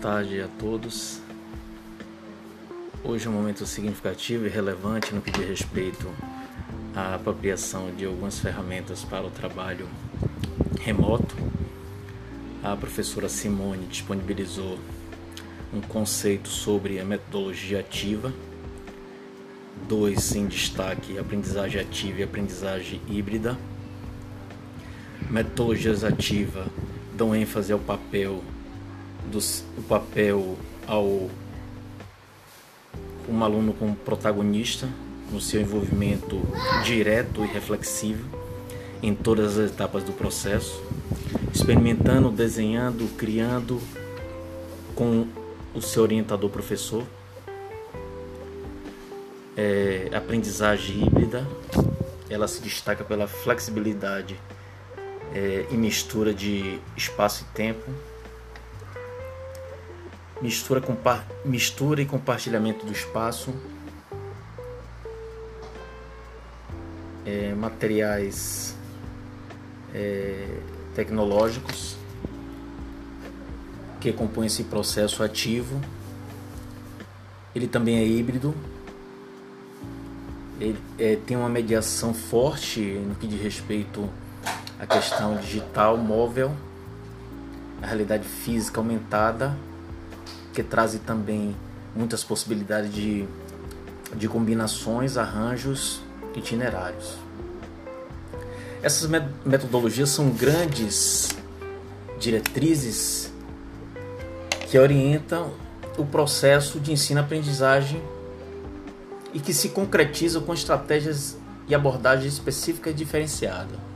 tarde a todos. Hoje é um momento significativo e relevante no que diz respeito à apropriação de algumas ferramentas para o trabalho remoto. A professora Simone disponibilizou um conceito sobre a metodologia ativa, dois em destaque: aprendizagem ativa e aprendizagem híbrida. Metodologias ativa dão ênfase ao papel do o papel ao um aluno como protagonista no seu envolvimento direto e reflexivo em todas as etapas do processo, experimentando, desenhando, criando com o seu orientador professor. É, aprendizagem híbrida, ela se destaca pela flexibilidade é, e mistura de espaço e tempo, mistura, mistura e compartilhamento do espaço, é, materiais é, tecnológicos que compõem esse processo ativo. Ele também é híbrido. Ele é, tem uma mediação forte no que diz respeito à questão digital, móvel, a realidade física aumentada que traz também muitas possibilidades de, de combinações, arranjos, itinerários. Essas metodologias são grandes diretrizes que orientam o processo de ensino-aprendizagem e que se concretizam com estratégias e abordagens específicas diferenciadas.